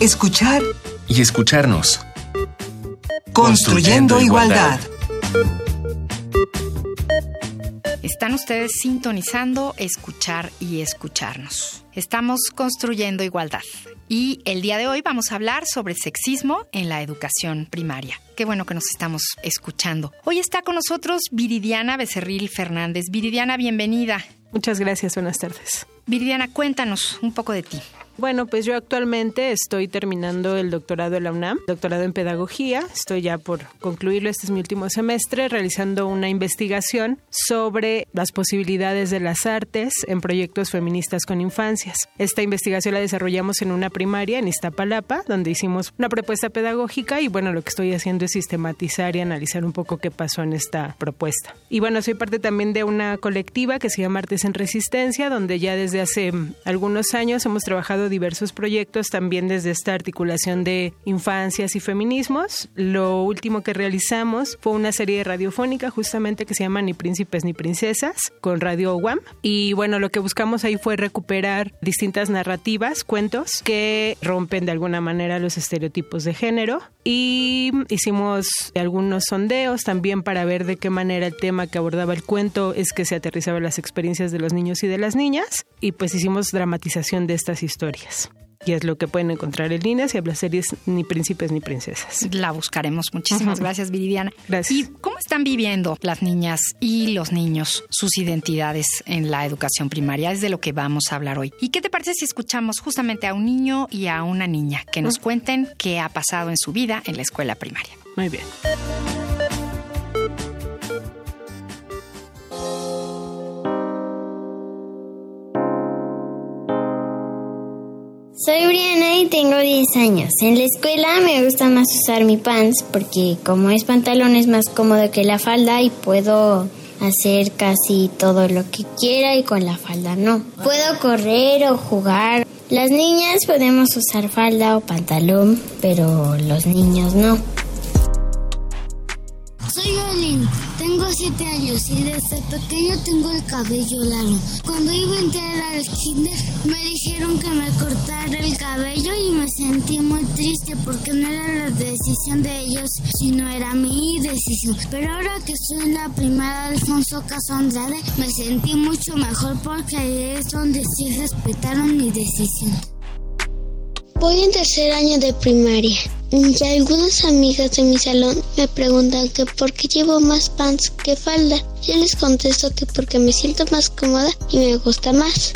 escuchar y escucharnos. Construyendo, igualdad. Están ustedes sintonizando escuchar y escucharnos. Estamos construyendo igualdad. Y el día de hoy vamos a hablar sobre sexismo en la educación primaria. Qué bueno que nos estamos escuchando. Hoy está con nosotros Viridiana Becerril Fernández. Viridiana, bienvenida. Muchas gracias, buenas tardes. Viridiana, cuéntanos un poco de ti. Bueno, pues yo actualmente estoy terminando el doctorado en la UNAM, doctorado en pedagogía. Estoy ya por concluirlo, este es mi último semestre, realizando una investigación sobre las posibilidades de las artes en proyectos feministas con infancias. Esta investigación la desarrollamos en una primaria en Iztapalapa, donde hicimos una propuesta pedagógica y bueno, lo que estoy haciendo es sistematizar y analizar un poco qué pasó en esta propuesta. Y bueno, soy parte también de una colectiva que se llama Artes en Resistencia, donde ya desde hace algunos años hemos trabajado diversos proyectos también desde esta articulación de infancias y feminismos. Lo último que realizamos fue una serie radiofónica justamente que se llama Ni príncipes ni princesas con Radio UAM y bueno, lo que buscamos ahí fue recuperar distintas narrativas, cuentos que rompen de alguna manera los estereotipos de género y hicimos algunos sondeos también para ver de qué manera el tema que abordaba el cuento es que se aterrizaba las experiencias de los niños y de las niñas y pues hicimos dramatización de estas historias. Y es lo que pueden encontrar en línea si habla series Ni Príncipes ni Princesas. La buscaremos. Muchísimas gracias, Viridiana. Gracias. ¿Y cómo están viviendo las niñas y los niños sus identidades en la educación primaria? Es de lo que vamos a hablar hoy. ¿Y qué te parece si escuchamos justamente a un niño y a una niña que nos cuenten qué ha pasado en su vida en la escuela primaria? Muy bien. Tengo 10 años. En la escuela me gusta más usar mi pants porque como es pantalón es más cómodo que la falda y puedo hacer casi todo lo que quiera y con la falda no. Puedo correr o jugar. Las niñas podemos usar falda o pantalón, pero los niños no. Soy Olin, tengo 7 años y desde pequeño tengo el cabello largo. Cuando iba a entrar al kinder me dijeron que me cortara el cabello y me sentí muy triste porque no era la decisión de ellos, sino era mi decisión. Pero ahora que estoy en la primera Alfonso Caso Andrade, me sentí mucho mejor porque es donde sí respetaron mi decisión. Voy en tercer año de primaria y algunas amigas de mi salón me preguntan que por qué llevo más pants que falda. Yo les contesto que porque me siento más cómoda y me gusta más.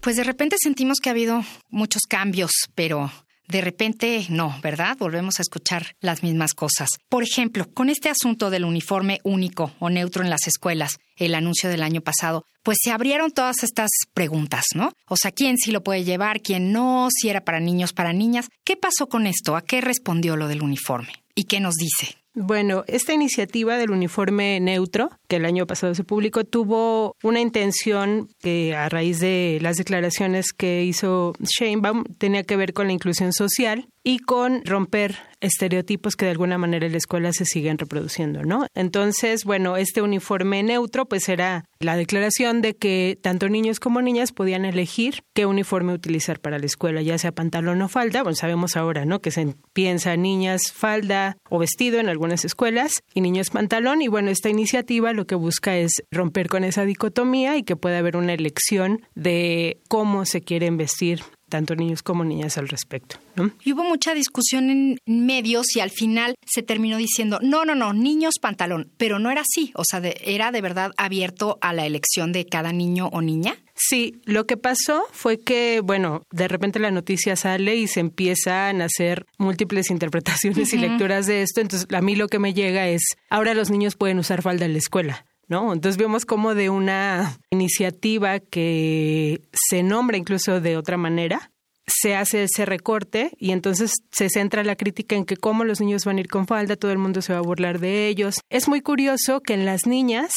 Pues de repente sentimos que ha habido muchos cambios, pero de repente no, ¿verdad? Volvemos a escuchar las mismas cosas. Por ejemplo, con este asunto del uniforme único o neutro en las escuelas, el anuncio del año pasado, pues se abrieron todas estas preguntas, ¿no? O sea, ¿quién sí lo puede llevar, quién no, si era para niños, para niñas? ¿Qué pasó con esto? ¿A qué respondió lo del uniforme? ¿Y qué nos dice? Bueno, esta iniciativa del uniforme neutro, que el año pasado se publicó, tuvo una intención que a raíz de las declaraciones que hizo Sheinbaum tenía que ver con la inclusión social y con romper estereotipos que de alguna manera en la escuela se siguen reproduciendo, ¿no? Entonces, bueno, este uniforme neutro pues era la declaración de que tanto niños como niñas podían elegir qué uniforme utilizar para la escuela, ya sea pantalón o falda, bueno, sabemos ahora, ¿no? Que se piensa niñas falda o vestido en algunas escuelas y niños pantalón y bueno, esta iniciativa lo que busca es romper con esa dicotomía y que pueda haber una elección de cómo se quieren vestir tanto niños como niñas al respecto. ¿no? Y hubo mucha discusión en medios y al final se terminó diciendo, no, no, no, niños pantalón, pero no era así, o sea, era de verdad abierto a la elección de cada niño o niña. Sí, lo que pasó fue que, bueno, de repente la noticia sale y se empiezan a hacer múltiples interpretaciones y lecturas de esto, entonces a mí lo que me llega es, ahora los niños pueden usar falda en la escuela. ¿no? Entonces vemos como de una iniciativa que se nombra incluso de otra manera, se hace ese recorte y entonces se centra la crítica en que cómo los niños van a ir con falda, todo el mundo se va a burlar de ellos. Es muy curioso que en las niñas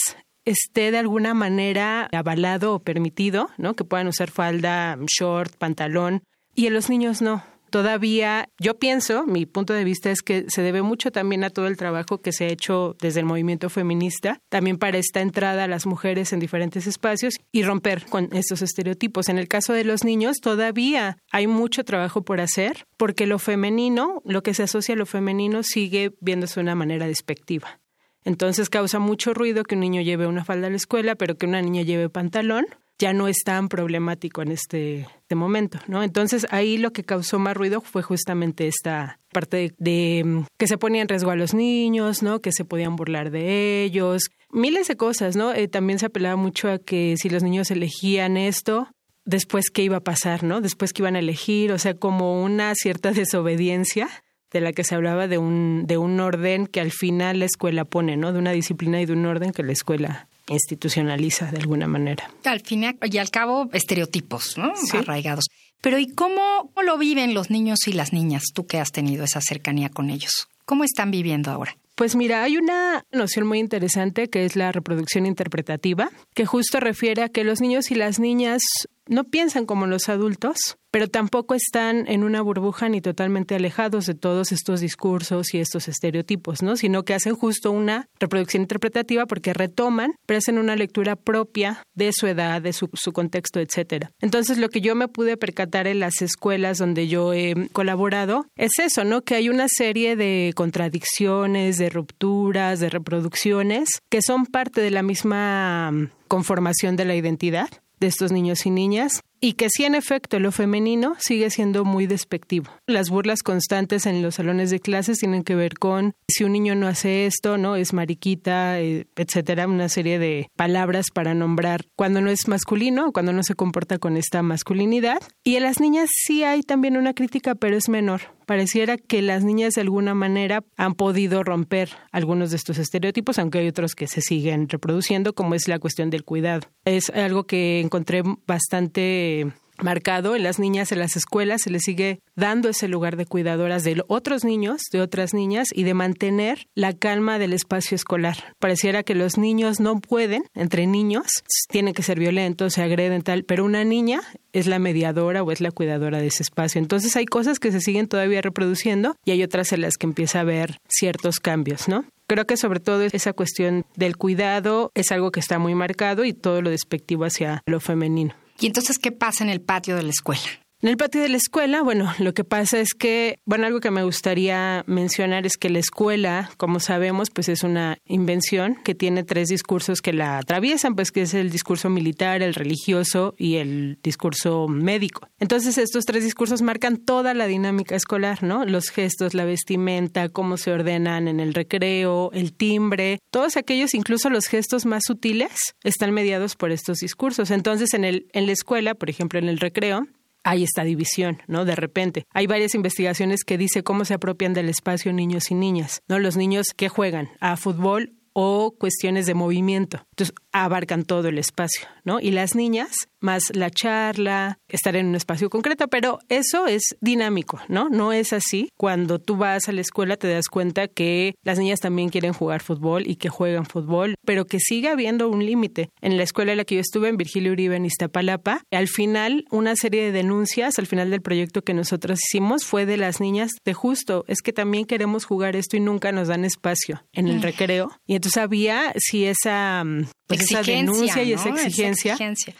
esté de alguna manera avalado o permitido, ¿no? Que puedan usar falda, short, pantalón, y en los niños no. todavía, yo pienso, mi punto de vista es que se debe mucho también a todo el trabajo que se ha hecho desde el movimiento feminista, también para esta entrada a las mujeres en diferentes espacios y romper con estos estereotipos. En el caso de los niños, todavía hay mucho trabajo por hacer porque lo femenino, lo que se asocia a lo femenino, sigue viéndose de una manera despectiva. Entonces causa mucho ruido que un niño lleve una falda a la escuela, pero que una niña lleve pantalón ya no es tan problemático en este, este, momento, ¿no? Entonces ahí lo que causó más ruido fue justamente esta parte de, mm, que se ponía en riesgo a los niños, ¿no? Que se podían burlar de ellos, miles de cosas, ¿no? Eh, también se apelaba mucho a que si los niños elegían esto, después qué iba a pasar, ¿no? Después qué iban a elegir, o sea, como una cierta desobediencia de la que se hablaba de un, de un orden que al final la escuela pone, ¿no? De una disciplina y de un orden que la escuela institucionaliza de alguna manera. Al fin y al cabo, estereotipos, ¿no? Arraigados. Pero ¿y cómo, cómo lo viven los niños y las niñas, tú que has tenido esa cercanía con ellos? ¿Cómo están viviendo ahora? Pues mira, hay una noción muy interesante que es la reproducción interpretativa, que justo refiere a que los niños y las niñas no piensan como los adultos, pero tampoco están en una burbuja ni totalmente alejados de todos estos discursos y estos estereotipos, ¿no? Sino que hacen justo una reproducción interpretativa porque retoman, pero hacen una lectura propia de su edad, de su, contexto, etcétera. Entonces, lo que yo me pude percatar en las escuelas donde yo he colaborado es eso, ¿no? Que hay una serie de contradicciones, de rupturas, de reproducciones que son parte de la misma conformación de la identidad de estos niños y niñas y que sí en efecto lo femenino sigue siendo muy despectivo. Las burlas constantes en los salones de clases tienen que ver con si un niño no hace esto, no es mariquita, eh, etcétera, una serie de palabras para nombrar cuando no es masculino, cuando no se comporta con esta masculinidad. Y en las niñas sí hay también una crítica, pero es menor. Pareciera que las niñas de alguna manera han podido romper algunos de estos estereotipos, aunque hay otros que se siguen reproduciendo, como es la cuestión del cuidado. Es algo que encontré bastante marcado en las niñas en las escuelas se les sigue dando ese lugar de cuidadoras de otros niños, de otras niñas y de mantener la calma del espacio escolar. Pareciera que los niños no pueden, entre niños, tienen que ser violentos, se agreden tal, pero una niña es la mediadora o es la cuidadora de ese espacio. Entonces hay cosas que se siguen todavía reproduciendo y hay otras en las que empieza a haber ciertos cambios, ¿no? Creo que sobre todo esa cuestión del cuidado es algo que está muy marcado y todo lo despectivo hacia lo femenino. ¿Y entonces qué pasa en el patio de la escuela? En el patio de la escuela, bueno, lo que pasa es que, bueno, algo que me gustaría mencionar es que la escuela, como sabemos, pues es una invención que tiene tres discursos que la atraviesan, pues que es el discurso militar, el religioso y el discurso médico. Entonces, estos tres discursos marcan toda la dinámica escolar, ¿no? Los gestos, la vestimenta, cómo se ordenan en el recreo, el timbre, todos aquellos, incluso los gestos más sutiles, están mediados por estos discursos. Entonces, en el en la escuela, por ejemplo, en el recreo, hay esta división, ¿no? De repente. Hay varias investigaciones que dice cómo se apropian del espacio niños y niñas, ¿no? Los niños que juegan a fútbol o cuestiones de movimiento. Entonces, abarcan todo el espacio, ¿no? Y las niñas, más la charla, estar en un espacio concreto, pero eso es dinámico, ¿no? No es así. Cuando tú vas a la escuela te das cuenta que las niñas también quieren jugar fútbol y que juegan fútbol, pero que sigue habiendo un límite. En la escuela en la que yo estuve, en Virgilio Uribe, en Iztapalapa, al final, una serie de denuncias, al final del proyecto que nosotros hicimos, fue de las niñas de justo, es que también queremos jugar esto y nunca nos dan espacio en el recreo. Y entonces había, si esa pues esa denuncia y esa exigencia,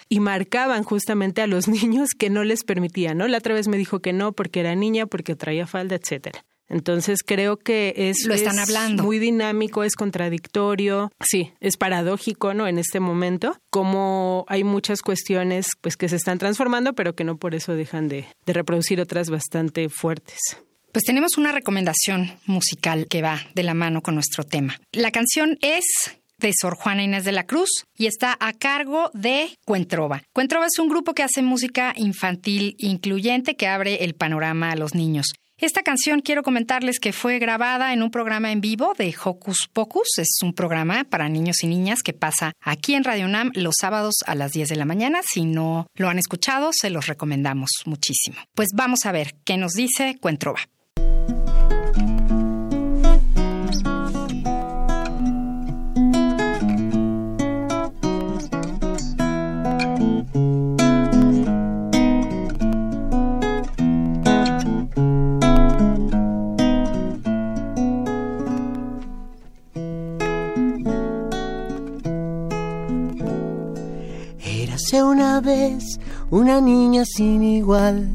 y marcaban justamente a los niños que no les permitían, ¿no? La otra vez me dijo que no porque era niña, porque traía falda, etcétera. Entonces creo que es, Lo están hablando. muy dinámico, es contradictorio, sí, es paradójico, ¿no? En este momento, como hay muchas cuestiones pues que se están transformando, pero que no por eso dejan de, de reproducir otras bastante fuertes. Pues tenemos una recomendación musical que va de la mano con nuestro tema. La canción es de Sor Juana Inés de la Cruz y está a cargo de Cuentrova. Cuentrova es un grupo que hace música infantil incluyente que abre el panorama a los niños. Esta canción quiero comentarles que fue grabada en un programa en vivo de Hocus Pocus. Es un programa para niños y niñas que pasa aquí en Radio Nam los sábados a las 10 de la mañana. Si no lo han escuchado, se los recomendamos muchísimo. Pues vamos a ver qué nos dice Cuentrova. Vez una niña sin igual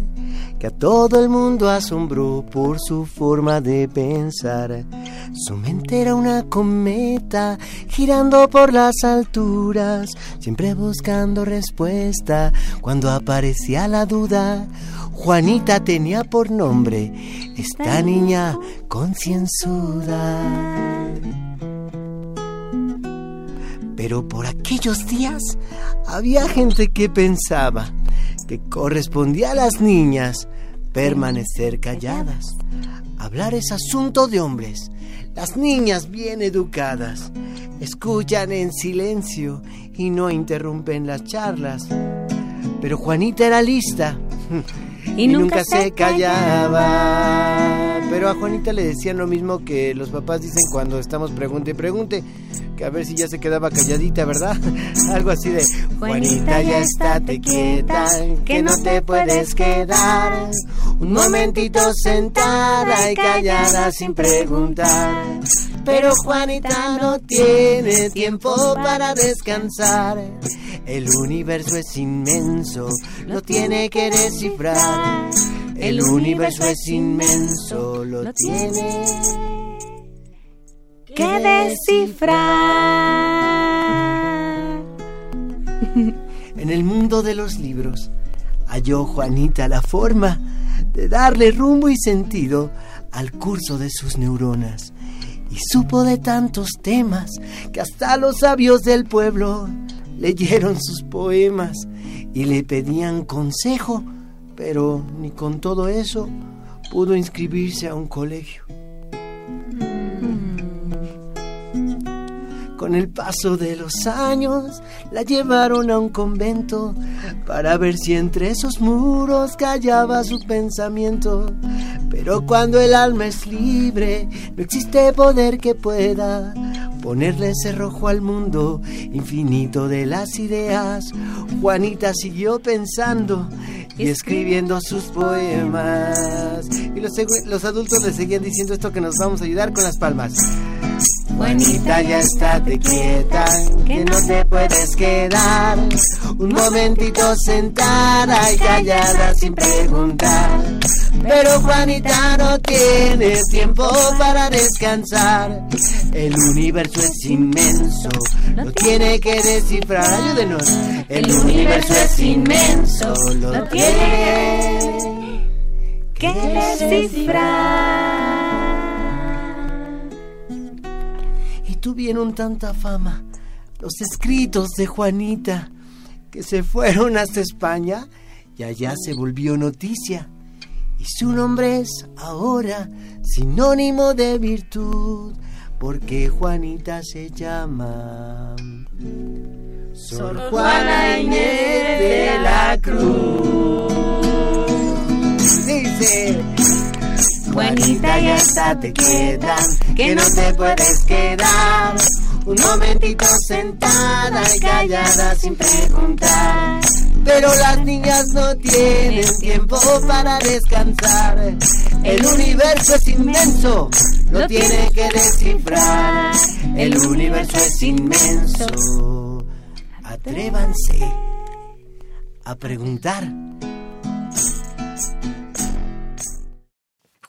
que a todo el mundo asombró por su forma de pensar. Su mente era una cometa girando por las alturas, siempre buscando respuesta cuando aparecía la duda. Juanita tenía por nombre esta niña concienzuda. Pero por aquellos días había gente que pensaba que correspondía a las niñas permanecer calladas. Hablar es asunto de hombres. Las niñas bien educadas escuchan en silencio y no interrumpen las charlas. Pero Juanita era lista y, nunca, se callaba. Pero a Juanita le decían lo mismo que los papás dicen cuando estamos pregunte y pregunte, a ver si ya se quedaba calladita, ¿verdad? Algo así de Juanita ya estate quieta, que no te puedes quedar. Un momentito sentada y callada sin preguntar. Pero Juanita no tiene tiempo para descansar. El universo es inmenso, lo tiene que descifrar. El universo es inmenso, lo tiene que descifrar. En el mundo de los libros halló Juanita la forma de darle rumbo y sentido al curso de sus neuronas. Y supo de tantos temas que hasta los sabios del pueblo leyeron sus poemas y le pedían consejo, pero ni con todo eso pudo inscribirse a un colegio. Con el paso de los años la llevaron a un convento para ver si entre esos muros callaba su pensamiento. Pero cuando el alma es libre, no existe poder que pueda ponerle cerrojo al mundo infinito de las ideas. Juanita siguió pensando y escribiendo sus poemas. Y los, los adultos le seguían diciendo esto que nos vamos a ayudar con las palmas. Juanita, ya estate quieta, que no te puedes quedar. Un momentito sentada y callada sin preguntar. Pero Juanita no tiene tiempo para descansar. El universo es inmenso, lo tiene que descifrar. Ayúdenos. El universo es inmenso, lo tiene que descifrar. Tuvieron tanta fama los escritos de Juanita que se fueron hasta España y allá se volvió noticia. Y su nombre es ahora sinónimo de virtud, porque Juanita se llama Sor Juana Inés de la Cruz. Dice. Juanita, ya estate quieta, que no te puedes quedar. Un momentito sentada y callada sin preguntar. Pero las niñas no tienen tiempo para descansar. El universo es inmenso, lo tiene que descifrar. El universo es inmenso. Atrévanse a preguntar.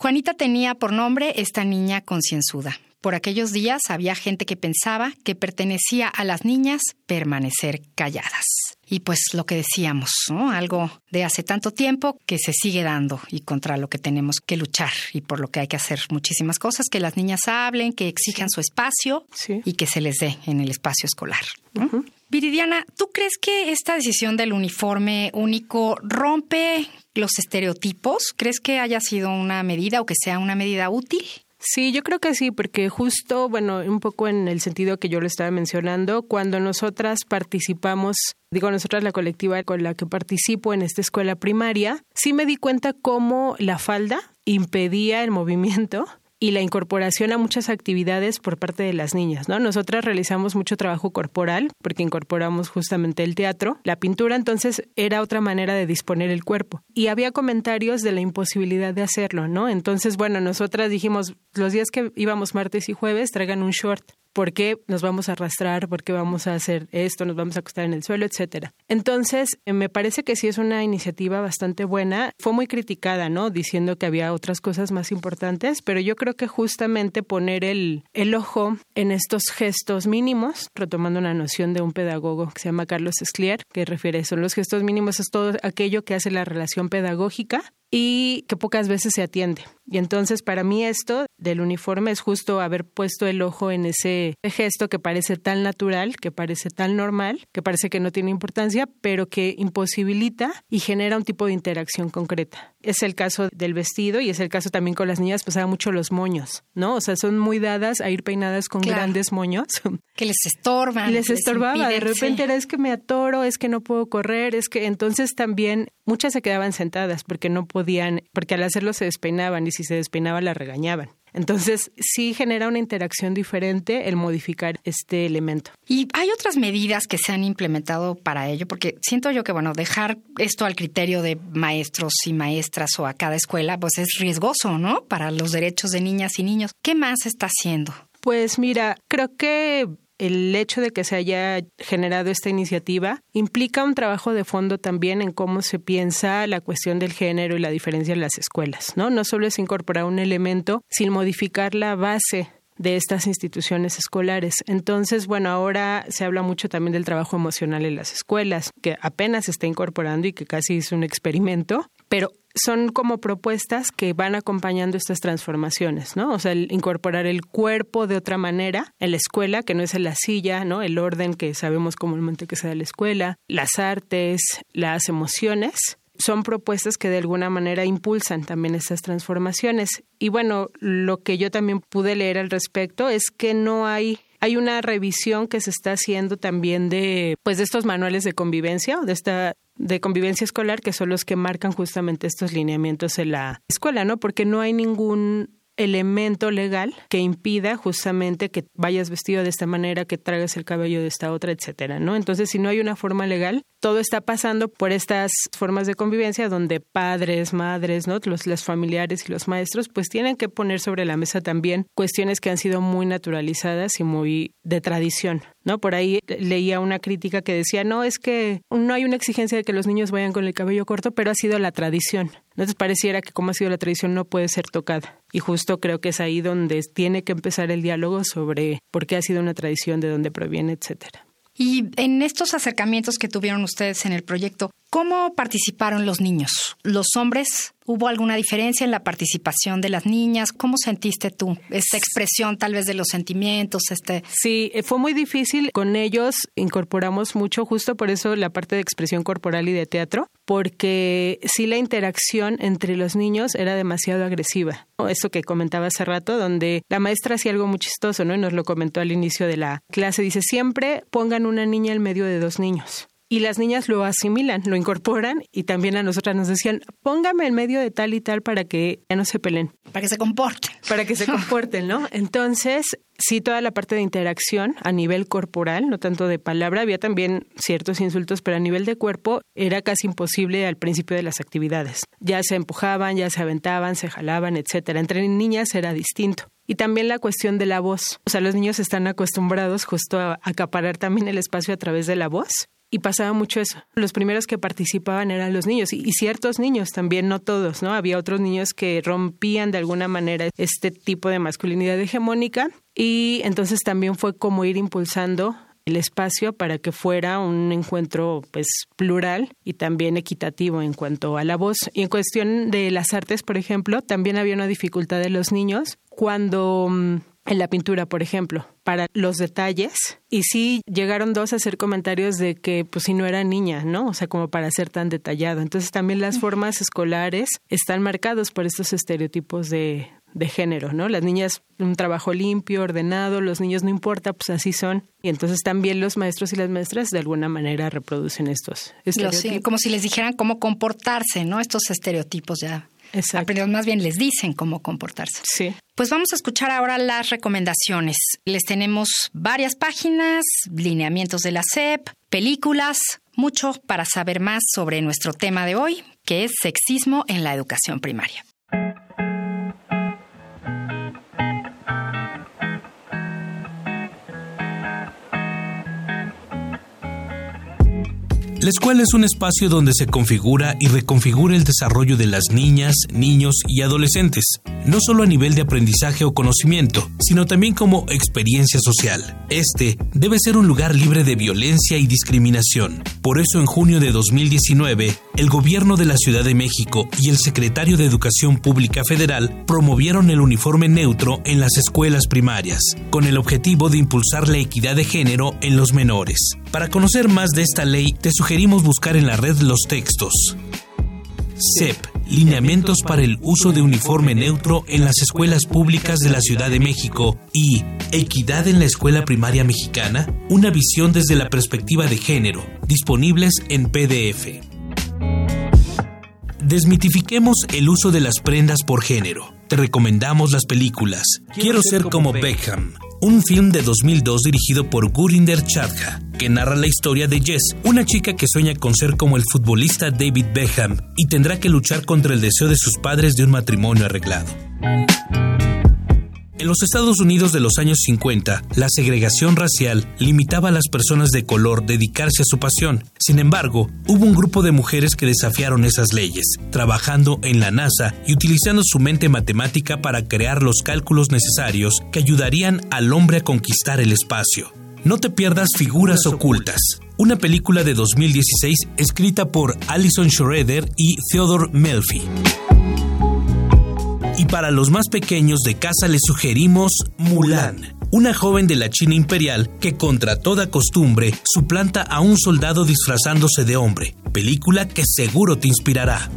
Juanita tenía por nombre esta niña concienzuda. Por aquellos días había gente que pensaba que pertenecía a las niñas permanecer calladas. Y pues lo que decíamos, ¿no? Algo de hace tanto tiempo que se sigue dando y contra lo que tenemos que luchar y por lo que hay que hacer muchísimas cosas, que las niñas hablen, que exijan su espacio y que se les dé en el espacio escolar. Viridiana, ¿tú crees que esta decisión del uniforme único rompe los estereotipos? ¿Crees que haya sido una medida o que sea una medida útil? Sí, yo creo que sí, porque justo, bueno, un poco en el sentido que yo lo estaba mencionando, cuando nosotras participamos, digo nosotras la colectiva con la que participo en esta escuela primaria, sí me di cuenta cómo la falda impedía el movimiento y la incorporación a muchas actividades por parte de las niñas, ¿no? Nosotras realizamos mucho trabajo corporal porque incorporamos justamente el teatro, la pintura, entonces era otra manera de disponer el cuerpo. Y había comentarios de la imposibilidad de hacerlo, ¿no? Entonces, bueno, nosotras dijimos, los días que íbamos martes y jueves, traigan un short ¿por qué nos vamos a arrastrar? ¿Por qué vamos a hacer esto? ¿Nos vamos a acostar en el suelo? Etcétera. Entonces, eh, me parece que sí es una iniciativa bastante buena. Fue muy criticada, ¿no? Diciendo que había otras cosas más importantes, pero yo creo que justamente poner el, el ojo en estos gestos mínimos, retomando una noción de un pedagogo que se llama Carlos Esclier, que refiere, son los gestos mínimos, es todo aquello que hace la relación pedagógica y que pocas veces se atiende. Y entonces para mí esto del uniforme es justo haber puesto el ojo en ese gesto que parece tan natural, que parece tan normal, que parece que no tiene importancia, pero que imposibilita y genera un tipo de interacción concreta. Es el caso del vestido y es el caso también con las niñas, pasaba mucho los moños, ¿no? O sea, son muy dadas a ir peinadas con grandes moños. Que les estorban. Les estorbaba, de repente era es que me atoro, es que no puedo correr, es que entonces también muchas se quedaban sentadas porque no podían, porque al hacerlo se despeinaban y si se despeinaba la regañaban. Entonces, sí genera una interacción diferente el modificar este elemento. Y hay otras medidas que se han implementado para ello, porque siento yo que, bueno, dejar esto al criterio de maestros y maestras o a cada escuela, pues es riesgoso, ¿no? Para los derechos de niñas y niños. ¿Qué más está haciendo? Pues mira, creo que el hecho de que se haya generado esta iniciativa implica un trabajo de fondo también en cómo se piensa la cuestión del género y la diferencia en las escuelas, ¿no? No solo es incorporar un elemento sin modificar la base de estas instituciones escolares. Entonces, bueno, ahora se habla mucho también del trabajo emocional en las escuelas, que apenas se está incorporando y que casi es un experimento, pero son como propuestas que van acompañando estas transformaciones, ¿no? O sea, el incorporar el cuerpo de otra manera en la escuela, que no es en la silla, ¿no? El orden que sabemos comúnmente que se da en la escuela, las artes, las emociones, son propuestas que de alguna manera impulsan también estas transformaciones. Y bueno, lo que yo también pude leer al respecto es que no hay hay una revisión que se está haciendo también de pues de estos manuales de convivencia o de esta de convivencia escolar que son los que marcan justamente estos lineamientos en la escuela, ¿no? Porque no hay ningún elemento legal que impida justamente que vayas vestido de esta manera, que traigas el cabello de esta otra, etcétera, ¿no? Entonces, si no hay una forma legal, todo está pasando por estas formas de convivencia donde padres, madres, ¿no? Los, los familiares y los maestros, pues tienen que poner sobre la mesa también cuestiones que han sido muy naturalizadas y muy de tradición, ¿no? Por ahí leía una crítica que decía, no, es que no hay una exigencia de que los niños vayan con el cabello corto, pero ha sido la tradición. Entonces pareciera que como ha sido la tradición no puede ser tocada. Y justo creo que es ahí donde tiene que empezar el diálogo sobre por qué ha sido una tradición, de dónde proviene, etcétera. Y en estos acercamientos que tuvieron ustedes en el proyecto, ¿cómo participaron los niños? ¿Los hombres ¿Hubo alguna diferencia en la participación de las niñas? ¿Cómo sentiste tú esta expresión tal vez de los sentimientos? Este... Sí, eh, fue muy difícil. Con ellos incorporamos mucho, justo por eso la parte de expresión corporal y de teatro, porque sí la interacción entre los niños era demasiado agresiva. Eso que comentaba hace rato, donde la maestra hacía algo muy chistoso, ¿no? Y nos lo comentó al inicio de la clase. Dice, siempre pongan una niña en medio de dos niños y las niñas lo asimilan, lo incorporan y también a nosotras nos decían, póngame en medio de tal y tal para que ya no se peleen. Para que se comporten. Para que se comporten, ¿no? Entonces, sí, toda la parte de interacción a nivel corporal, no tanto de palabra, había también ciertos insultos, pero a nivel de cuerpo era casi imposible al principio de las actividades. Ya se empujaban, ya se aventaban, se jalaban, etcétera. Entre niñas era distinto. Y también la cuestión de la voz. O sea, los niños están acostumbrados justo a acaparar también el espacio a través de la voz y pasaba mucho eso. Los primeros que participaban eran los niños y, ciertos niños también, no todos, ¿no? Había otros niños que rompían de alguna manera este tipo de masculinidad hegemónica y entonces también fue como ir impulsando el espacio para que fuera un encuentro pues plural y también equitativo en cuanto a la voz. Y en cuestión de las artes, por ejemplo, también había una dificultad de los niños cuando mm, en la pintura, por ejemplo, para los detalles. Y sí llegaron dos a hacer comentarios de que, pues, si no era niña, ¿no? O sea, como para ser tan detallado. Entonces, también las formas escolares están marcados por estos estereotipos de, de género, ¿no? Las niñas un trabajo limpio, ordenado, los niños no importa, pues así son. Y entonces también los maestros y las maestras de alguna manera reproducen estos estereotipos. como si les dijeran cómo comportarse, ¿no? Estos estereotipos ya Exacto. Más bien les dicen cómo comportarse. Sí. Pues vamos a escuchar ahora las recomendaciones. Les tenemos varias páginas, lineamientos de la SEP, películas, mucho para saber más sobre nuestro tema de hoy, que es sexismo en la educación primaria. La escuela es un espacio donde se configura y reconfigura el desarrollo de las niñas, niños y adolescentes, no solo a nivel de aprendizaje o conocimiento, sino también como experiencia social. Este debe ser un lugar libre de violencia y discriminación. Por eso en junio de 2019, el gobierno de la Ciudad de México y el secretario de Educación Pública Federal promovieron el uniforme neutro en las escuelas primarias, con el objetivo de impulsar la equidad de género en los menores. Para conocer más de esta ley, te sugerimos buscar en la red los textos. CEP, Lineamientos para el uso de uniforme neutro en las escuelas públicas de la Ciudad de México y Equidad en la escuela primaria mexicana, una visión desde la perspectiva de género, disponibles en PDF. Desmitifiquemos el uso de las prendas por género. Te recomendamos las películas Quiero ser como Beckham, un film de 2002 dirigido por Gurinder Chadha, que narra la historia de Jess, una chica que sueña con ser como el futbolista David Beckham y tendrá que luchar contra el deseo de sus padres de un matrimonio arreglado. En los Estados Unidos de los años 50, la segregación racial limitaba a las personas de color dedicarse a su pasión. Sin embargo, hubo un grupo de mujeres que desafiaron esas leyes, trabajando en la NASA y utilizando su mente matemática para crear los cálculos necesarios que ayudarían al hombre a conquistar el espacio. No te pierdas Figuras Ocultas, una película de 2016 escrita por Alison Schroeder y Theodore Melfi. Y para los más pequeños de casa les sugerimos Mulan, una joven de la China imperial que contra toda costumbre suplanta a un soldado disfrazándose de hombre, película que seguro te inspirará.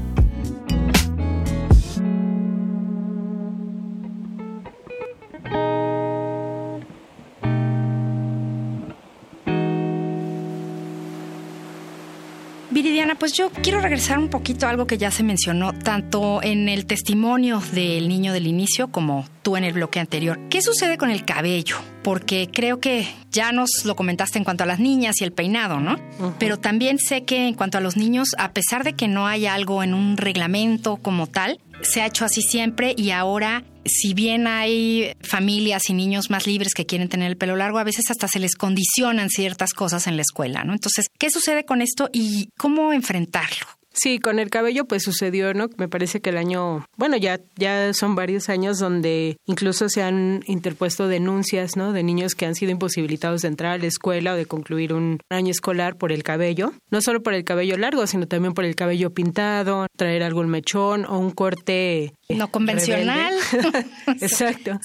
Pues yo quiero regresar un poquito a algo que ya se mencionó, tanto en el testimonio del niño del inicio como tú en el bloque anterior. ¿Qué sucede con el cabello? Porque creo que ya nos lo comentaste en cuanto a las niñas y el peinado, ¿no? Pero también sé que en cuanto a los niños, a pesar de que no hay algo en un reglamento como tal, se ha hecho así siempre y ahora si bien hay familias y niños más libres que quieren tener el pelo largo, a veces hasta se les condicionan ciertas cosas en la escuela, ¿no? Entonces, ¿qué sucede con esto y cómo enfrentarlo? Sí, con el cabello pues sucedió, ¿no? Me parece que el año, bueno, ya ya son varios años donde incluso se han interpuesto denuncias, ¿no? De niños que han sido imposibilitados de entrar a la escuela o de concluir un año escolar por el cabello, no solo por el cabello largo, sino también por el cabello pintado, traer algún mechón o un corte no convencional. Exacto.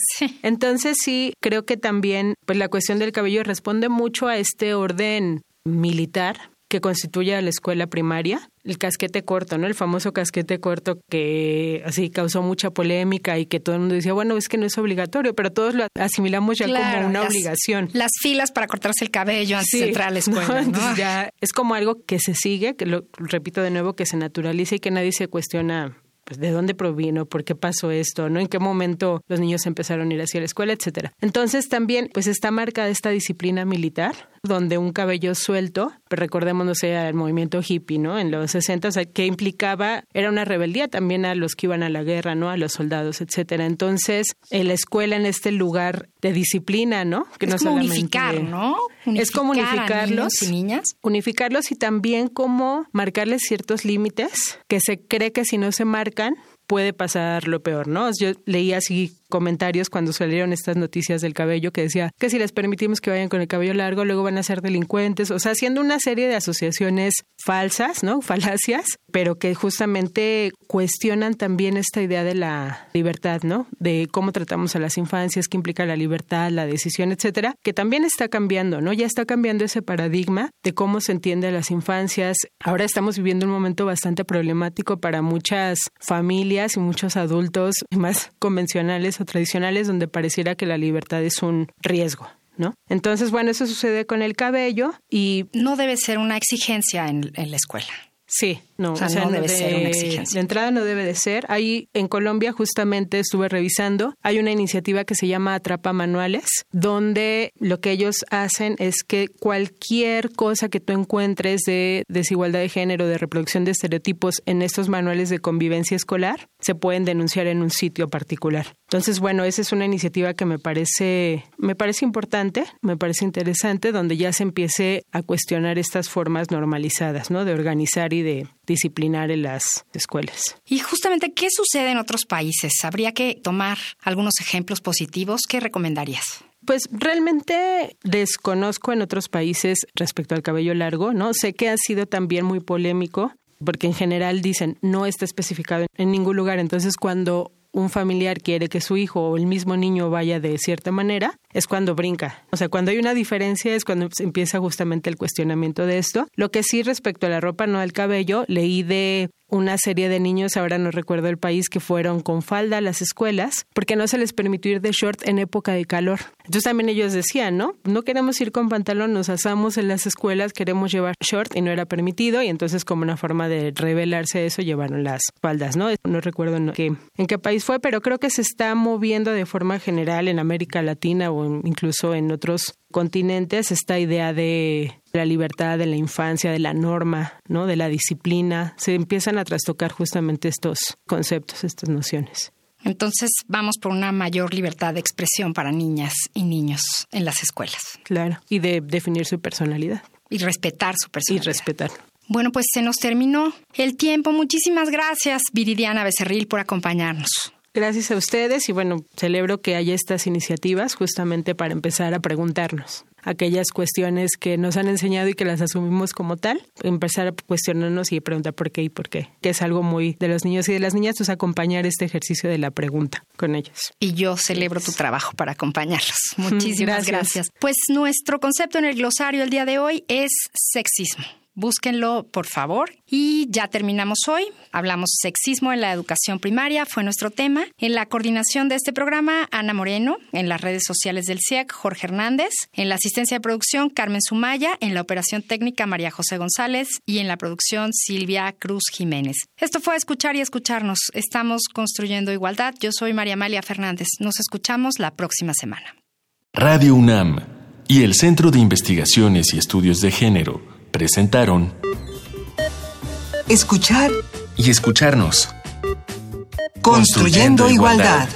Entonces sí, creo que también pues la cuestión del cabello responde mucho a este orden militar que constituye a la escuela primaria, el casquete corto, ¿no? El famoso casquete corto que así causó mucha polémica y que todo el mundo decía, bueno, es que no es obligatorio, pero todos lo asimilamos ya como una obligación. Las filas para cortarse el cabello antes de entrar a la escuela, ¿no? Ya es como algo que se sigue, que lo repito de nuevo, que se naturaliza y que nadie se cuestiona pues de dónde provino, por qué pasó esto, ¿no? En qué momento los niños empezaron a ir hacia la escuela, etcétera. Entonces también pues está marcada esta disciplina militar donde un cabello suelto, recordemos, no sé, al movimiento hippie, ¿no? En los 60, que implicaba, era una rebeldía también a los que iban a la guerra, ¿no? A los soldados, etcétera. Entonces, en la escuela, en este lugar de disciplina, ¿no? Que es no como unificar, ¿no? es como unificarlos. y niñas. Unificarlos y también como marcarles ciertos límites que se cree que si no se marcan, puede pasar lo peor, ¿no? Yo leía así comentarios cuando salieron estas noticias del cabello que decía que si les permitimos que vayan con el cabello largo, luego van a ser delincuentes, o sea, haciendo una serie de asociaciones falsas, ¿no? Falacias, pero que justamente cuestionan también esta idea de la libertad, ¿no? De cómo tratamos a las infancias, qué implica la libertad, la decisión, etcétera, que también está cambiando, ¿no? Ya está cambiando ese paradigma de cómo se entiende a las infancias. Ahora estamos viviendo un momento bastante problemático para muchas familias y muchos adultos más convencionales o tradicionales donde pareciera que la libertad es un riesgo. ¿No? Entonces, bueno, eso sucede con el cabello y... No debe ser una exigencia en, en la escuela. Sí, No, o sea, no debe ser una exigencia. De entrada no debe de ser. Ahí en Colombia justamente estuve revisando, hay una iniciativa que se llama Atrapa Manuales, donde lo que ellos hacen es que cualquier cosa que tú encuentres de desigualdad de género, de reproducción de estereotipos en estos manuales de convivencia escolar, se pueden denunciar en un sitio particular. Entonces, bueno, esa es una iniciativa que me parece, me parece importante, me parece interesante, donde ya se empiece a cuestionar estas formas normalizadas, ¿no? De organizar y de disciplinar en las escuelas. Y justamente, ¿qué sucede en otros países? Habría que tomar algunos ejemplos positivos. ¿Qué recomendarías? Pues realmente desconozco en otros países respecto al cabello largo, ¿no? Sé que ha sido también muy polémico porque en general dicen no está especificado en ningún lugar. Entonces, cuando un familiar quiere que su hijo o el mismo niño vaya de cierta manera, es cuando brinca. O sea, cuando hay una diferencia es cuando empieza justamente el cuestionamiento de esto. Lo que sí respecto a la ropa, no al cabello, leí de una serie de niños, ahora no recuerdo el país, que fueron con falda a las escuelas porque no se les permitió ir de short en época de calor. Entonces también ellos decían, ¿no? No queremos ir con pantalón, nos asamos en las escuelas, queremos llevar short y no era permitido y entonces como una forma de revelarse eso llevaron las faldas, ¿no? No recuerdo en qué, en qué país fue, pero creo que se está moviendo de forma general en América Latina o incluso en otros continentes esta idea de la libertad, de la infancia, de la norma, ¿no? de la disciplina. Se empiezan a trastocar justamente estos conceptos, estas nociones. Entonces vamos por una mayor libertad de expresión para niñas y niños en las escuelas. Claro, y de definir su personalidad. Y respetar su personalidad. Y respetar. Bueno, pues se nos terminó el tiempo. Muchísimas gracias, Viridiana Becerril, por acompañarnos. Gracias a ustedes y bueno, celebro que haya estas iniciativas justamente para empezar a preguntarnos aquellas cuestiones que nos han enseñado y que las asumimos como tal, empezar a cuestionarnos y preguntar por qué y por qué, que es algo muy de los niños y de las niñas, pues acompañar este ejercicio de la pregunta con ellos. Y yo celebro tu trabajo para acompañarlos. Muchísimas gracias. Pues nuestro concepto en el glosario el día de hoy es sexismo. Búsquenlo, por favor. Y ya terminamos hoy. Hablamos sexismo en la educación primaria, fue nuestro tema. En la coordinación de este programa, Ana Moreno. En las redes sociales del CIEC, Jorge Hernández. En la asistencia de producción, Carmen Sumaya. En la operación técnica, María José González. Y en la producción, Silvia Cruz Jiménez. Esto fue Escuchar y Escucharnos. Estamos construyendo igualdad. Yo soy María Amalia Fernández. Nos escuchamos la próxima semana. Radio UNAM y el Centro de Investigaciones y Estudios de Género presentaron Escuchar y escucharnos. Construyendo, igualdad.